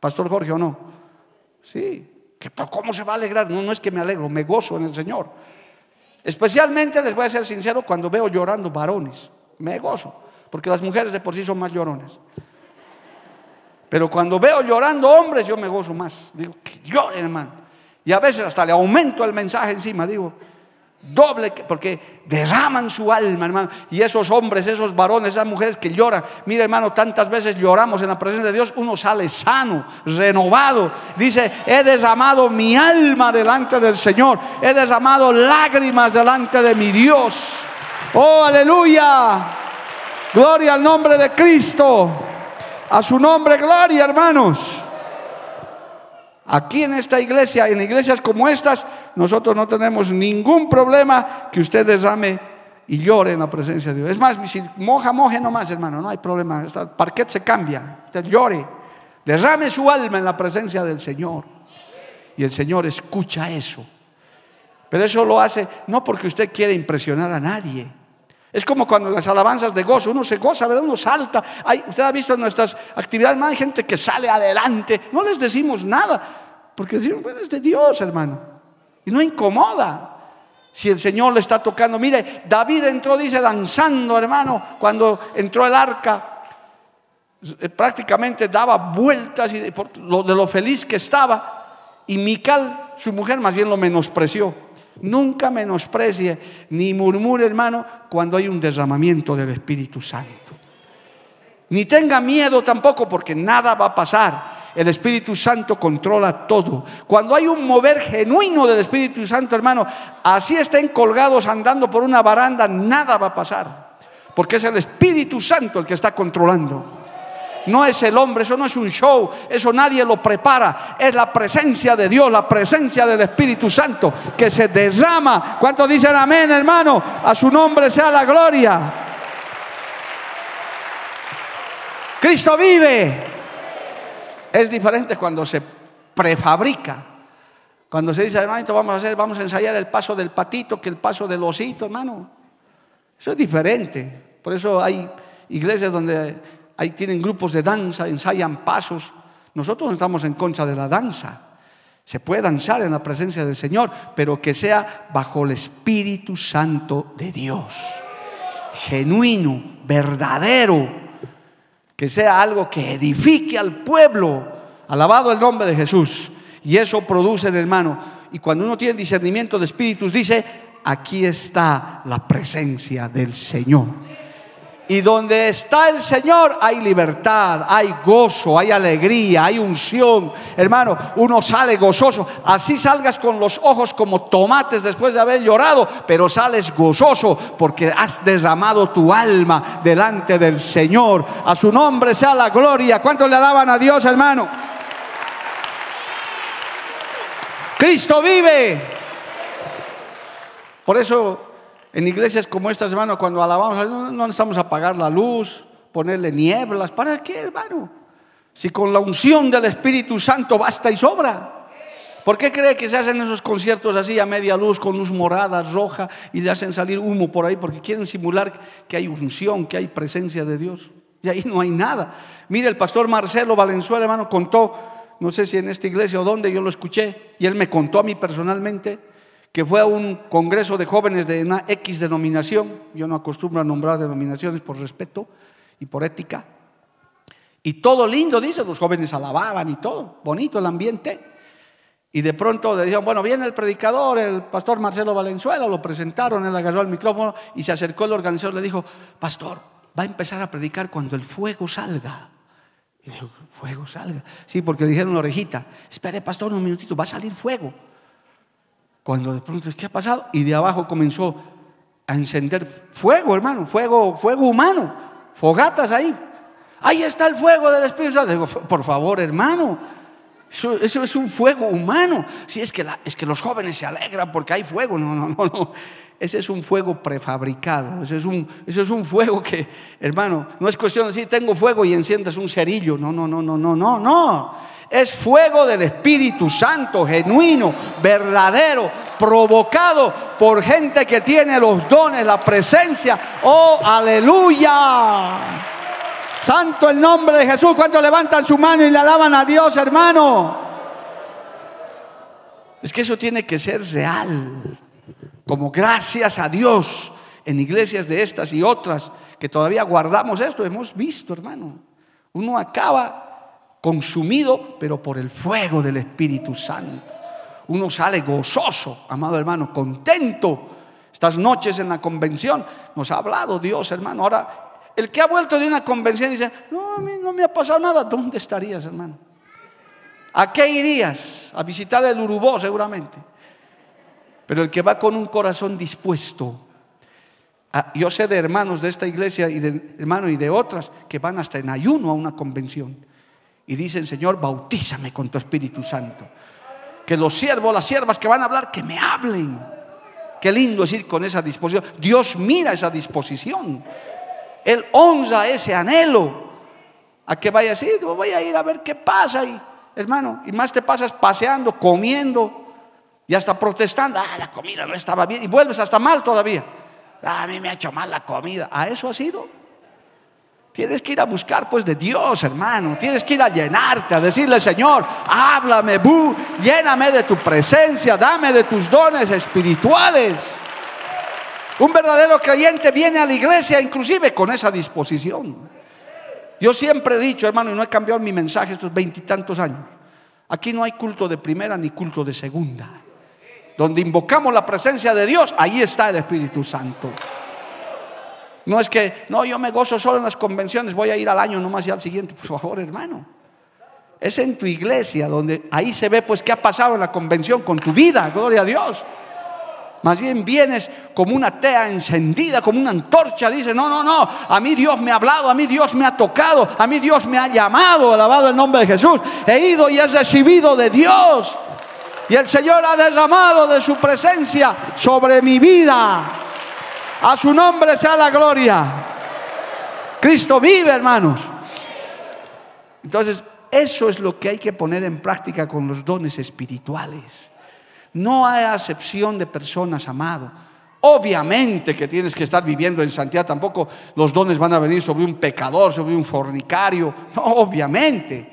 S2: Pastor Jorge o no. Sí, que, ¿cómo se va a alegrar? No, no es que me alegro, me gozo en el Señor. Especialmente, les voy a ser sincero, cuando veo llorando varones, me gozo, porque las mujeres de por sí son más llorones. Pero cuando veo llorando hombres, yo me gozo más. Digo, que lloren, hermano. Y a veces hasta le aumento el mensaje encima. Digo, doble, porque derraman su alma, hermano. Y esos hombres, esos varones, esas mujeres que lloran. Mira, hermano, tantas veces lloramos en la presencia de Dios. Uno sale sano, renovado. Dice, he derramado mi alma delante del Señor. He derramado lágrimas delante de mi Dios. Oh, aleluya. Gloria al nombre de Cristo. A su nombre, gloria, hermanos. Aquí en esta iglesia, en iglesias como estas, nosotros no tenemos ningún problema que usted derrame y llore en la presencia de Dios. Es más, si moja, moje nomás, hermano, no hay problema. El parquet se cambia, usted llore, derrame su alma en la presencia del Señor. Y el Señor escucha eso. Pero eso lo hace no porque usted quiere impresionar a nadie. Es como cuando las alabanzas de gozo, uno se goza, ¿verdad? Uno salta. Hay, usted ha visto en nuestras actividades, hay gente que sale adelante. No les decimos nada, porque decimos, bueno, es de Dios, hermano. Y no incomoda. Si el Señor le está tocando, mire, David entró, dice, danzando, hermano, cuando entró el arca, eh, prácticamente daba vueltas y de, lo, de lo feliz que estaba. Y Mical, su mujer, más bien lo menospreció. Nunca menosprecie ni murmure, hermano, cuando hay un derramamiento del Espíritu Santo. Ni tenga miedo tampoco porque nada va a pasar. El Espíritu Santo controla todo. Cuando hay un mover genuino del Espíritu Santo, hermano, así estén colgados andando por una baranda, nada va a pasar. Porque es el Espíritu Santo el que está controlando no es el hombre, eso no es un show, eso nadie lo prepara, es la presencia de Dios, la presencia del Espíritu Santo que se derrama. ¿Cuántos dicen amén, hermano? A su nombre sea la gloria. Cristo vive. Es diferente cuando se prefabrica. Cuando se dice, hermanito, vamos a hacer, vamos a ensayar el paso del patito que el paso del osito, hermano. Eso es diferente. Por eso hay iglesias donde ahí tienen grupos de danza, ensayan pasos. Nosotros no estamos en contra de la danza. Se puede danzar en la presencia del Señor, pero que sea bajo el Espíritu Santo de Dios. Genuino, verdadero. Que sea algo que edifique al pueblo. Alabado el nombre de Jesús. Y eso produce, hermano. Y cuando uno tiene discernimiento de espíritus, dice, aquí está la presencia del Señor. Y donde está el Señor hay libertad, hay gozo, hay alegría, hay unción. Hermano, uno sale gozoso. Así salgas con los ojos como tomates después de haber llorado, pero sales gozoso porque has derramado tu alma delante del Señor. A su nombre sea la gloria. ¿Cuántos le alaban a Dios, hermano? Cristo vive. Por eso en iglesias como estas, hermano, cuando alabamos, no, no necesitamos apagar la luz, ponerle nieblas. ¿Para qué, hermano? Si con la unción del Espíritu Santo basta y sobra. ¿Por qué cree que se hacen esos conciertos así a media luz, con luz morada, roja, y le hacen salir humo por ahí? Porque quieren simular que hay unción, que hay presencia de Dios. Y ahí no hay nada. Mire, el pastor Marcelo Valenzuela, hermano, contó, no sé si en esta iglesia o dónde, yo lo escuché, y él me contó a mí personalmente, que fue a un congreso de jóvenes de una X denominación, yo no acostumbro a nombrar denominaciones por respeto y por ética, y todo lindo, dice, los jóvenes alababan y todo, bonito el ambiente, y de pronto le dijeron, bueno, viene el predicador, el pastor Marcelo Valenzuela, lo presentaron, él agarró el micrófono y se acercó el organizador, le dijo, pastor, va a empezar a predicar cuando el fuego salga. Y dijo, fuego salga. Sí, porque le dijeron orejita, espere pastor un minutito, va a salir fuego. Cuando de pronto, ¿qué ha pasado? Y de abajo comenzó a encender fuego, hermano, fuego, fuego humano, fogatas ahí. Ahí está el fuego del Espíritu Santo. Digo, por favor, hermano, eso, es un fuego humano. Si es que, es que los jóvenes se alegran porque hay fuego. No, no, no, no. Ese es un fuego prefabricado. Ese es un, ese es un fuego que, hermano, no es cuestión de decir tengo fuego y enciendas un cerillo. No, no, no, no, no, no, no. Es fuego del Espíritu Santo, genuino, verdadero, provocado por gente que tiene los dones, la presencia. Oh, aleluya. Santo el nombre de Jesús. Cuando levantan su mano y le alaban a Dios, hermano? Es que eso tiene que ser real. Como gracias a Dios en iglesias de estas y otras que todavía guardamos esto, hemos visto, hermano. Uno acaba consumido, pero por el fuego del Espíritu Santo. Uno sale gozoso, amado hermano, contento. Estas noches en la convención nos ha hablado Dios, hermano. Ahora, el que ha vuelto de una convención dice, no, a mí no me ha pasado nada. ¿Dónde estarías, hermano? ¿A qué irías? A visitar el Urubó, seguramente. Pero el que va con un corazón dispuesto, yo sé de hermanos de esta iglesia y de hermanos y de otras que van hasta en ayuno a una convención y dicen, Señor, bautízame con tu Espíritu Santo. Que los siervos, las siervas que van a hablar, que me hablen. Qué lindo es ir con esa disposición. Dios mira esa disposición. Él honra ese anhelo. A que vaya así, voy a ir a ver qué pasa. Y, hermano, y más te pasas paseando, comiendo y hasta protestando. Ah, la comida no estaba bien. Y vuelves hasta mal todavía. Ah, a mí me ha hecho mal la comida. ¿A eso ha sido? Tienes que ir a buscar pues de Dios, hermano. Tienes que ir a llenarte, a decirle, Señor, háblame, bu, lléname de tu presencia, dame de tus dones espirituales. Un verdadero creyente viene a la iglesia inclusive con esa disposición. Yo siempre he dicho, hermano, y no he cambiado mi mensaje estos veintitantos años. Aquí no hay culto de primera ni culto de segunda. Donde invocamos la presencia de Dios, ahí está el Espíritu Santo. No es que, no, yo me gozo solo en las convenciones, voy a ir al año nomás y al siguiente. Por favor, hermano. Es en tu iglesia donde ahí se ve pues qué ha pasado en la convención con tu vida, gloria a Dios. Más bien vienes como una tea encendida, como una antorcha. Dice, no, no, no, a mí Dios me ha hablado, a mí Dios me ha tocado, a mí Dios me ha llamado, alabado el nombre de Jesús. He ido y he recibido de Dios. Y el Señor ha derramado de su presencia sobre mi vida. A su nombre sea la gloria. Cristo vive, hermanos. Entonces, eso es lo que hay que poner en práctica con los dones espirituales. No hay acepción de personas, amado. Obviamente que tienes que estar viviendo en santidad. Tampoco los dones van a venir sobre un pecador, sobre un fornicario. No, obviamente.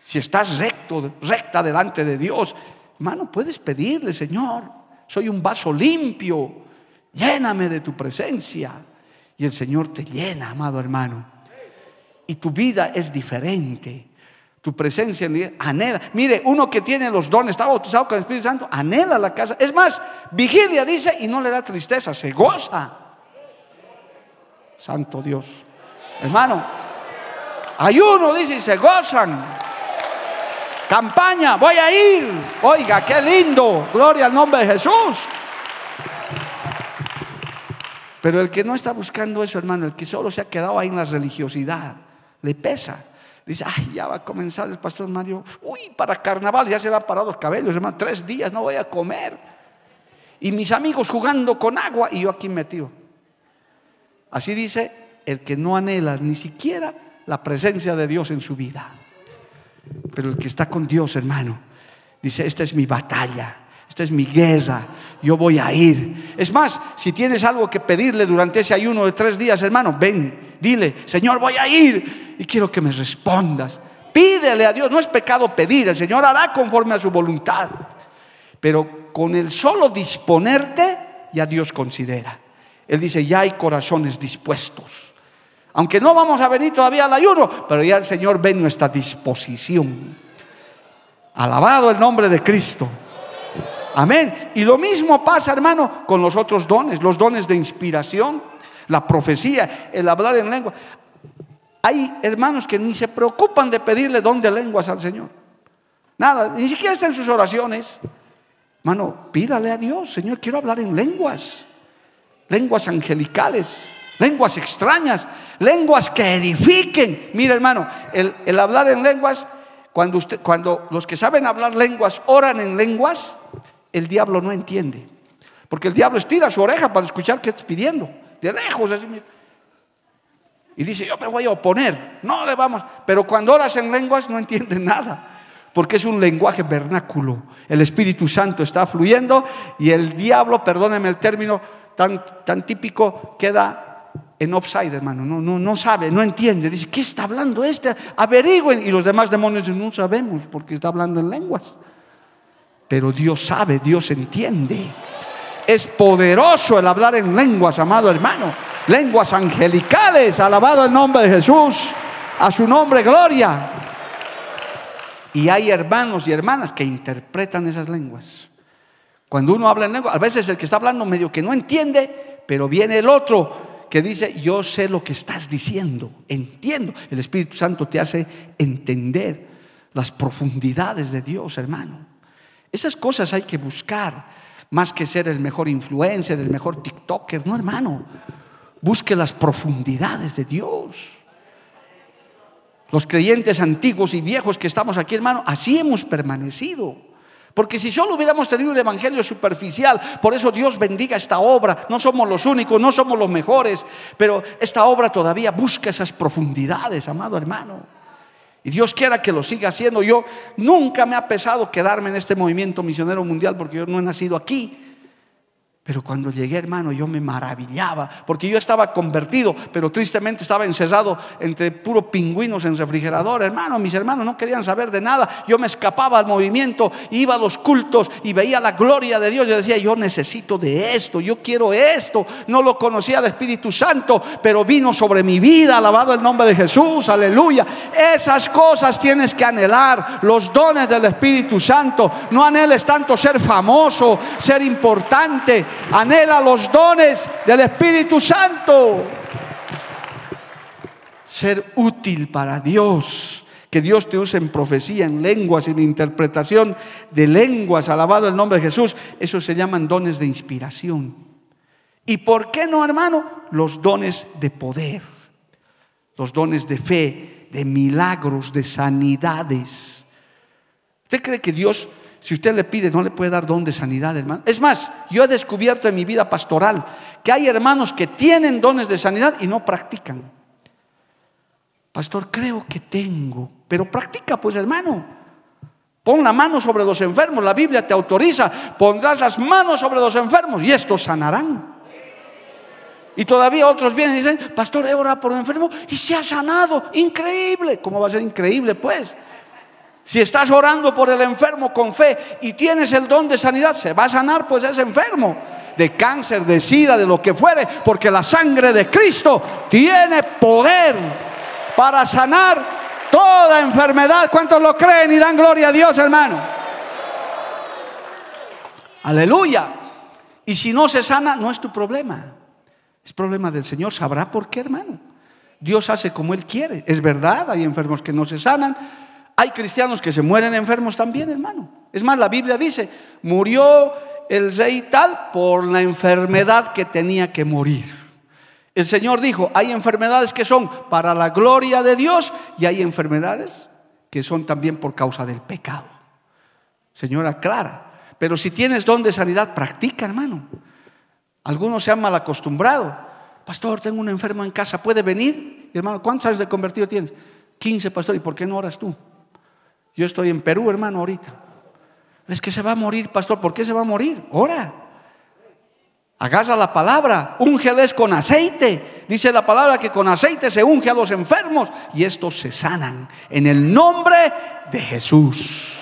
S2: Si estás recto, recta delante de Dios, hermano, puedes pedirle, Señor, soy un vaso limpio lléname de tu presencia. Y el Señor te llena, amado hermano. Y tu vida es diferente. Tu presencia anhela. Mire, uno que tiene los dones, está bautizado con el Espíritu Santo, anhela la casa. Es más, vigilia dice y no le da tristeza, se goza. Santo Dios. Hermano, ayuno dice y se gozan. Campaña, voy a ir. Oiga, qué lindo. Gloria al nombre de Jesús. Pero el que no está buscando eso, hermano, el que solo se ha quedado ahí en la religiosidad, le pesa. Dice, ay, ya va a comenzar el pastor Mario. Uy, para carnaval ya se le han parado los cabellos, hermano. Tres días no voy a comer. Y mis amigos jugando con agua y yo aquí metido. Así dice el que no anhela ni siquiera la presencia de Dios en su vida. Pero el que está con Dios, hermano, dice, esta es mi batalla esta es mi guerra, yo voy a ir. Es más, si tienes algo que pedirle durante ese ayuno de tres días, hermano, ven, dile, Señor, voy a ir y quiero que me respondas. Pídele a Dios, no es pecado pedir, el Señor hará conforme a su voluntad. Pero con el solo disponerte, ya Dios considera. Él dice, ya hay corazones dispuestos. Aunque no vamos a venir todavía al ayuno, pero ya el Señor ve nuestra disposición. Alabado el nombre de Cristo. Amén. Y lo mismo pasa, hermano, con los otros dones, los dones de inspiración, la profecía, el hablar en lengua. Hay hermanos que ni se preocupan de pedirle don de lenguas al Señor. Nada, ni siquiera está en sus oraciones. Hermano, pídale a Dios, Señor, quiero hablar en lenguas, lenguas angelicales, lenguas extrañas, lenguas que edifiquen. Mira, hermano, el, el hablar en lenguas, cuando, usted, cuando los que saben hablar lenguas oran en lenguas, el diablo no entiende. Porque el diablo estira su oreja para escuchar qué estás pidiendo. De lejos, y dice, yo me voy a oponer. No le vamos. Pero cuando oras en lenguas no entiende nada. Porque es un lenguaje vernáculo. El Espíritu Santo está fluyendo y el diablo, perdóneme el término tan, tan típico, queda en offside, hermano. No, no, no sabe, no entiende. Dice, ¿qué está hablando este? Averigüen. Y los demás demonios dicen, no sabemos porque está hablando en lenguas. Pero Dios sabe, Dios entiende. Es poderoso el hablar en lenguas, amado hermano lenguas angelicales, alabado el nombre de Jesús, a su nombre gloria. Y hay hermanos y hermanas que interpretan esas lenguas. Cuando uno habla en lengua, a veces el que está hablando medio que no entiende, pero viene el otro que dice, yo sé lo que estás diciendo, entiendo. El Espíritu Santo te hace entender las profundidades de Dios, hermano. Esas cosas hay que buscar, más que ser el mejor influencer, el mejor TikToker, no, hermano. Busque las profundidades de Dios. Los creyentes antiguos y viejos que estamos aquí, hermano, así hemos permanecido. Porque si solo hubiéramos tenido un evangelio superficial, por eso Dios bendiga esta obra. No somos los únicos, no somos los mejores, pero esta obra todavía busca esas profundidades, amado hermano. Y Dios quiera que lo siga haciendo. Yo nunca me ha pesado quedarme en este movimiento misionero mundial porque yo no he nacido aquí. Pero cuando llegué, hermano, yo me maravillaba, porque yo estaba convertido, pero tristemente estaba encerrado entre puros pingüinos en refrigerador, hermano. Mis hermanos no querían saber de nada. Yo me escapaba al movimiento, iba a los cultos y veía la gloria de Dios. Yo decía, yo necesito de esto, yo quiero esto. No lo conocía de Espíritu Santo, pero vino sobre mi vida, alabado el nombre de Jesús, aleluya. Esas cosas tienes que anhelar, los dones del Espíritu Santo. No anheles tanto ser famoso, ser importante Anhela los dones del Espíritu Santo. Ser útil para Dios. Que Dios te use en profecía, en lenguas, en interpretación de lenguas. Alabado el nombre de Jesús. Eso se llaman dones de inspiración. ¿Y por qué no, hermano? Los dones de poder. Los dones de fe, de milagros, de sanidades. ¿Usted cree que Dios si usted le pide, no le puede dar don de sanidad, hermano. Es más, yo he descubierto en mi vida pastoral que hay hermanos que tienen dones de sanidad y no practican. Pastor, creo que tengo, pero practica pues, hermano. Pon la mano sobre los enfermos, la Biblia te autoriza, pondrás las manos sobre los enfermos y estos sanarán. Y todavía otros vienen y dicen, pastor, he orado por un enfermo y se ha sanado. Increíble. ¿Cómo va a ser increíble? Pues si estás orando por el enfermo con fe y tienes el don de sanidad, se va a sanar pues ese enfermo de cáncer, de sida, de lo que fuere, porque la sangre de Cristo tiene poder para sanar toda enfermedad. ¿Cuántos lo creen y dan gloria a Dios, hermano? Aleluya. Y si no se sana, no es tu problema. Es problema del Señor. ¿Sabrá por qué, hermano? Dios hace como Él quiere. Es verdad, hay enfermos que no se sanan, hay cristianos que se mueren enfermos también, hermano. Es más, la Biblia dice, murió el rey tal por la enfermedad que tenía que morir. El Señor dijo, hay enfermedades que son para la gloria de Dios y hay enfermedades que son también por causa del pecado. Señora Clara, pero si tienes don de sanidad, practica, hermano. Algunos se han mal acostumbrado. Pastor, tengo un enfermo en casa, ¿puede venir? hermano, ¿cuántos años de convertido tienes? 15, pastor, ¿y por qué no oras tú? Yo estoy en Perú, hermano, ahorita. Es que se va a morir, pastor. ¿Por qué se va a morir? Ora. Agarra la palabra, úngeles con aceite. Dice la palabra que con aceite se unge a los enfermos y estos se sanan en el nombre de Jesús.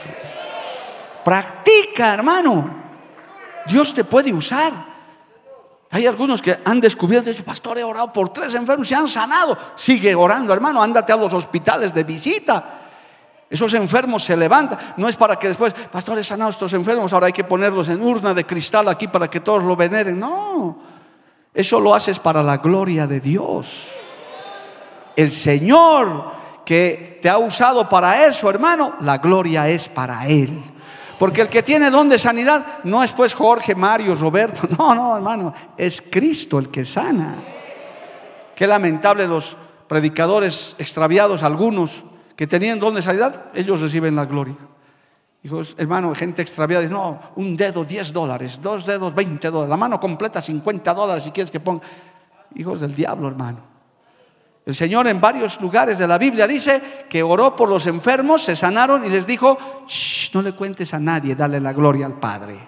S2: Practica, hermano. Dios te puede usar. Hay algunos que han descubierto, dicho, pastor, he orado por tres enfermos y han sanado. Sigue orando, hermano, ándate a los hospitales de visita. Esos enfermos se levantan. No es para que después, pastor, he sanado estos enfermos, ahora hay que ponerlos en urna de cristal aquí para que todos lo veneren. No, eso lo haces para la gloria de Dios. El Señor que te ha usado para eso, hermano, la gloria es para Él. Porque el que tiene don de sanidad no es pues Jorge, Mario, Roberto. No, no, hermano, es Cristo el que sana. Qué lamentable los predicadores extraviados, algunos que tenían don de sanidad, ellos reciben la gloria. Hijos, hermano, gente extraviada dice, no, un dedo 10 dólares, dos dedos 20 dólares, la mano completa 50 dólares si quieres que ponga. Hijos del diablo, hermano. El Señor en varios lugares de la Biblia dice que oró por los enfermos, se sanaron y les dijo, no le cuentes a nadie, dale la gloria al Padre.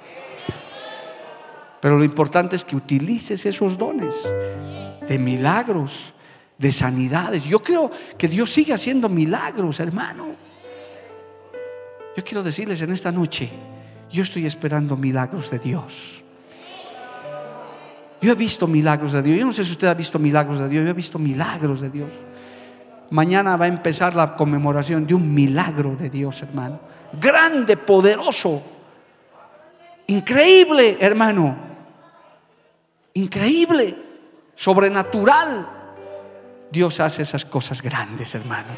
S2: Pero lo importante es que utilices esos dones de milagros, de sanidades. Yo creo que Dios sigue haciendo milagros, hermano. Yo quiero decirles en esta noche, yo estoy esperando milagros de Dios. Yo he visto milagros de Dios. Yo no sé si usted ha visto milagros de Dios. Yo he visto milagros de Dios. Mañana va a empezar la conmemoración de un milagro de Dios, hermano. Grande, poderoso. Increíble, hermano. Increíble. Sobrenatural. Dios hace esas cosas grandes, hermano.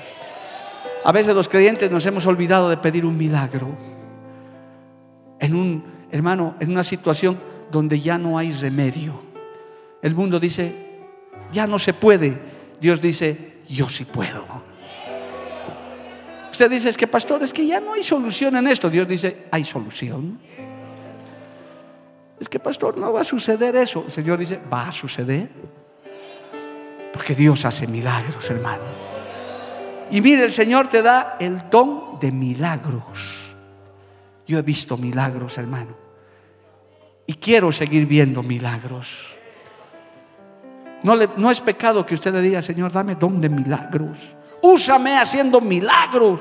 S2: A veces los creyentes nos hemos olvidado de pedir un milagro. En un, hermano, en una situación donde ya no hay remedio el mundo dice, ya no se puede. Dios dice, yo sí puedo. Usted dice, es que pastor, es que ya no hay solución en esto. Dios dice, hay solución. Es que pastor, no va a suceder eso. El Señor dice, va a suceder. Porque Dios hace milagros, hermano. Y mire, el Señor te da el don de milagros. Yo he visto milagros, hermano. Y quiero seguir viendo milagros. No, es pecado que usted le diga, Señor, dame don de milagros. Úsame haciendo milagros.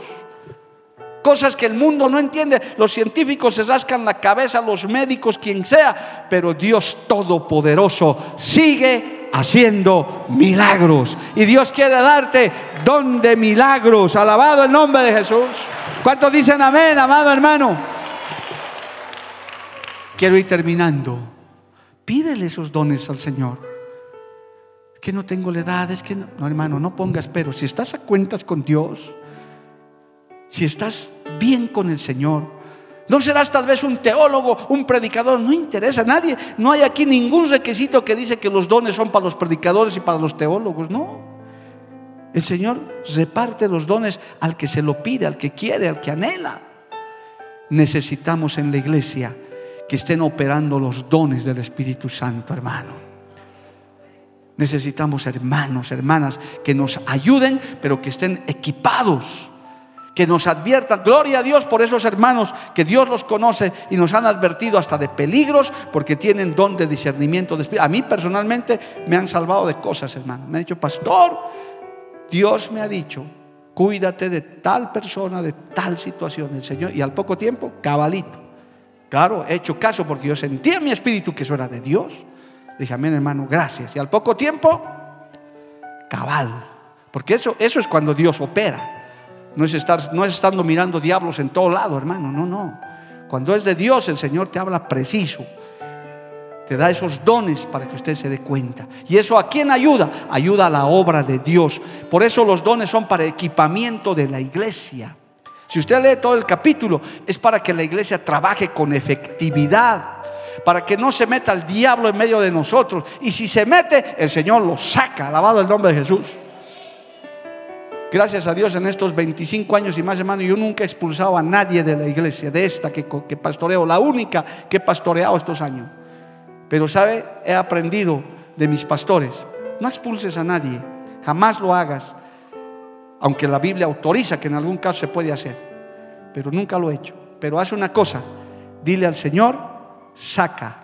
S2: Cosas que el mundo no entiende. Los científicos se rascan la cabeza, los médicos, quien sea. Pero Dios Todopoderoso sigue haciendo milagros. Y Dios quiere darte don de milagros. Alabado el nombre de Jesús. ¿Cuántos dicen amén, amado hermano? Quiero ir terminando. Pídele esos dones al Señor que no tengo la edad, es que no, no, hermano, no pongas pero. Si estás a cuentas con Dios, si estás bien con el Señor, no serás tal vez un teólogo, un predicador, no interesa a nadie. No hay aquí ningún requisito que dice que los dones son para los predicadores y para los teólogos, no. El Señor reparte los dones al que se lo pide, al que quiere, al que anhela. Necesitamos en la iglesia que estén operando los dones del Espíritu Santo, hermano. Necesitamos hermanos, hermanas que nos ayuden, pero que estén equipados, que nos adviertan. Gloria a Dios por esos hermanos que Dios los conoce y nos han advertido hasta de peligros porque tienen don de discernimiento de espíritu. A mí personalmente me han salvado de cosas, hermano. Me han dicho, pastor, Dios me ha dicho, cuídate de tal persona, de tal situación, el Señor. Y al poco tiempo, cabalito. Claro, he hecho caso porque yo sentí en mi espíritu que eso era de Dios. Dije, amén, hermano, gracias. Y al poco tiempo, cabal. Porque eso, eso es cuando Dios opera. No es, estar, no es estando mirando diablos en todo lado, hermano. No, no. Cuando es de Dios, el Señor te habla preciso. Te da esos dones para que usted se dé cuenta. ¿Y eso a quién ayuda? Ayuda a la obra de Dios. Por eso los dones son para equipamiento de la iglesia. Si usted lee todo el capítulo, es para que la iglesia trabaje con efectividad para que no se meta el diablo en medio de nosotros. Y si se mete, el Señor lo saca, alabado el nombre de Jesús. Gracias a Dios en estos 25 años y más, hermano, yo nunca he expulsado a nadie de la iglesia, de esta que, pastoreo, la única que he pastoreado estos años. Pero, ¿sabe? He aprendido de mis pastores, no expulses a nadie, jamás lo hagas, aunque la Biblia autoriza que en algún caso se puede hacer, pero nunca lo he hecho. Pero haz una cosa, dile al Señor, saca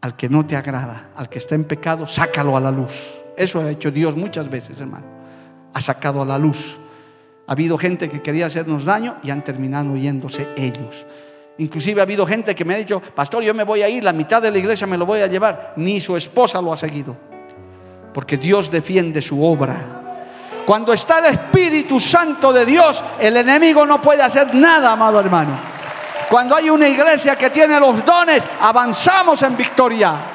S2: al que no te agrada, al que está en pecado, sácalo a la luz. Eso ha hecho Dios muchas veces, hermano. Ha sacado a la luz. Ha habido gente que quería hacernos daño y han terminado yéndose ellos. Inclusive ha habido gente que me ha dicho, pastor, yo me voy a ir, la mitad de la iglesia me lo voy a llevar. Ni su esposa lo ha seguido. Porque Dios defiende su obra. Cuando está el Espíritu Santo de Dios, el enemigo no puede hacer nada, amado hermano. Cuando hay una iglesia que tiene los dones, avanzamos en victoria.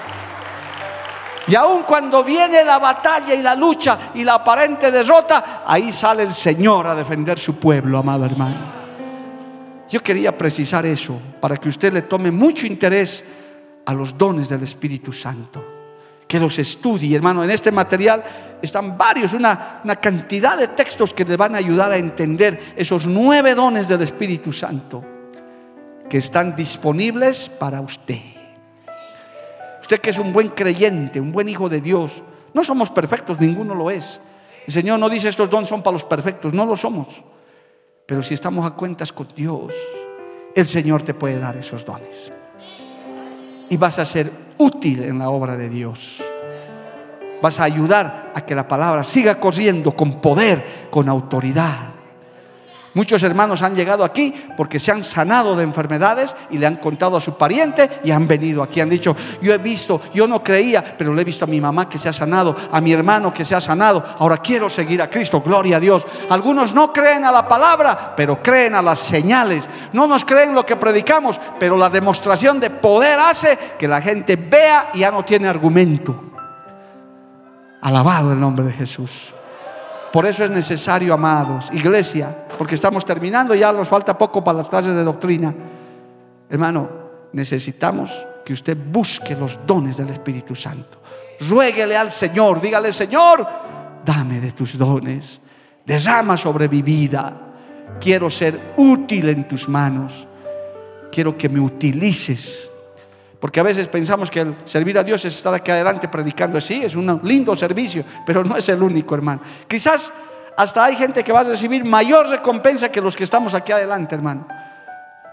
S2: Y aun cuando viene la batalla y la lucha y la aparente derrota, ahí sale el Señor a defender su pueblo, amado hermano. Yo quería precisar eso para que usted le tome mucho interés a los dones del Espíritu Santo que los estudie, hermano. En este material están varios, una, una, cantidad de textos que le van a ayudar a entender esos nueve dones del Espíritu Santo que están disponibles para usted. Usted que es un buen creyente, un buen hijo de Dios. No somos perfectos, ninguno lo es. El Señor no dice estos dones son para los perfectos, no lo somos. Pero si estamos a cuentas con Dios, el Señor te puede dar esos dones. Y vas a ser útil en la obra de Dios. Vas a ayudar a que la palabra siga corriendo con poder, con autoridad. Muchos hermanos han llegado aquí porque se han sanado de enfermedades y le han contado a su pariente y han venido aquí. Han dicho, yo he visto, yo no creía, pero le he visto a mi mamá que se ha sanado, a mi hermano que se ha sanado. Ahora quiero seguir a Cristo, gloria a Dios. Algunos no creen a la palabra, pero creen a las señales. No nos creen lo que predicamos, pero la demostración de poder hace que la gente vea y ya no tiene argumento. Alabado el nombre de Jesús. Por eso es necesario, amados, iglesia, porque estamos terminando, ya nos falta poco para las clases de doctrina. Hermano, necesitamos que usted busque los dones del Espíritu Santo. Ruéguele al Señor, dígale, Señor, dame de tus dones, derrama sobre mi vida. Quiero ser útil en tus manos. Quiero que me utilices porque a veces pensamos que el servir a Dios es estar aquí adelante predicando. Sí, es un lindo servicio, pero no es el único, hermano. Quizás hasta hay gente que va a recibir mayor recompensa que los que estamos aquí adelante, hermano.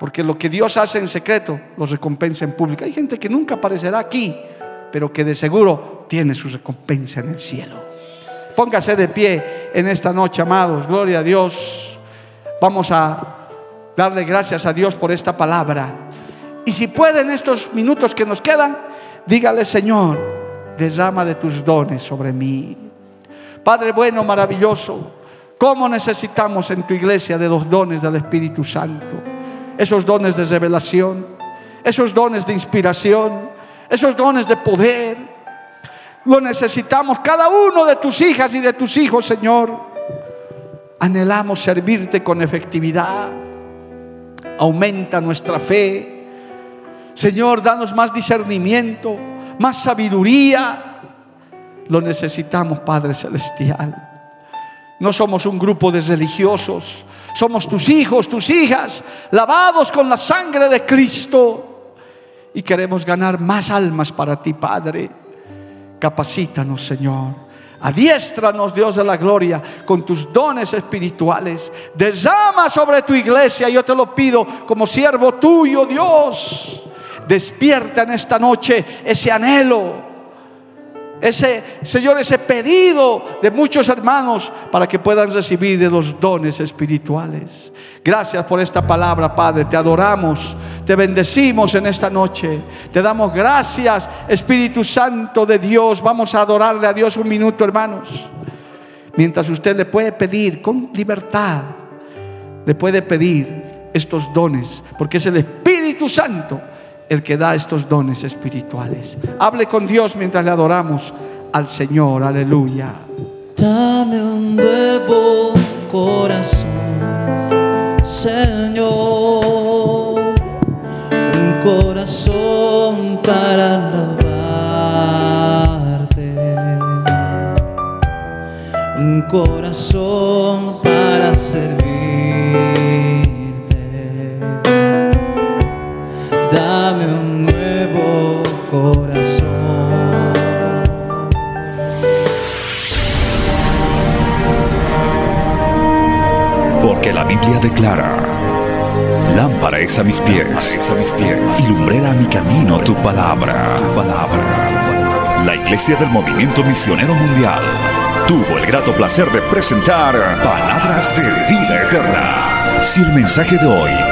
S2: Porque lo que Dios hace en secreto, los recompensa en público. Hay gente que nunca aparecerá aquí, pero que de seguro tiene su recompensa en el cielo. Póngase de pie en esta noche, amados. Gloria a Dios. Vamos a darle gracias a Dios por esta palabra. Y si puede en estos minutos que nos quedan, dígale, Señor, derrama de tus dones sobre mí. Padre bueno, maravilloso, ¿cómo necesitamos en tu iglesia de los dones del Espíritu Santo? Esos dones de revelación, esos dones de inspiración, esos dones de poder. Lo necesitamos cada uno de tus hijas y de tus hijos, Señor. Anhelamos servirte con efectividad. Aumenta nuestra fe Señor, danos más discernimiento, más sabiduría. Lo necesitamos, Padre Celestial. No somos un grupo de religiosos, somos tus hijos, tus hijas, lavados con la sangre de Cristo. Y queremos ganar más almas para ti, Padre. Capacítanos, Señor. Adiéstranos, Dios de la gloria, con tus dones espirituales. Desama sobre tu iglesia, yo te lo pido como siervo tuyo, Dios. Despierta en esta noche ese anhelo, ese, Señor, ese pedido de muchos hermanos para que puedan recibir de los dones espirituales. Gracias por esta palabra, Padre. Te adoramos, te bendecimos en esta noche. Te damos gracias, Espíritu Santo de Dios. Vamos a adorarle a Dios un minuto, hermanos. Mientras usted le puede pedir con libertad, le puede pedir estos dones, porque es el Espíritu Santo el que da estos dones espirituales. Hable con Dios mientras le adoramos al Señor. Aleluya.
S3: Dame un nuevo corazón, Señor. Un corazón para alabarte. Un corazón para servir. Dame un nuevo corazón.
S1: Porque la Biblia declara, lámpara es a mis pies, y lumbrera a mi camino tu palabra, tu palabra. La Iglesia del Movimiento Misionero Mundial tuvo el grato placer de presentar Palabras de Vida Eterna. Si el mensaje de hoy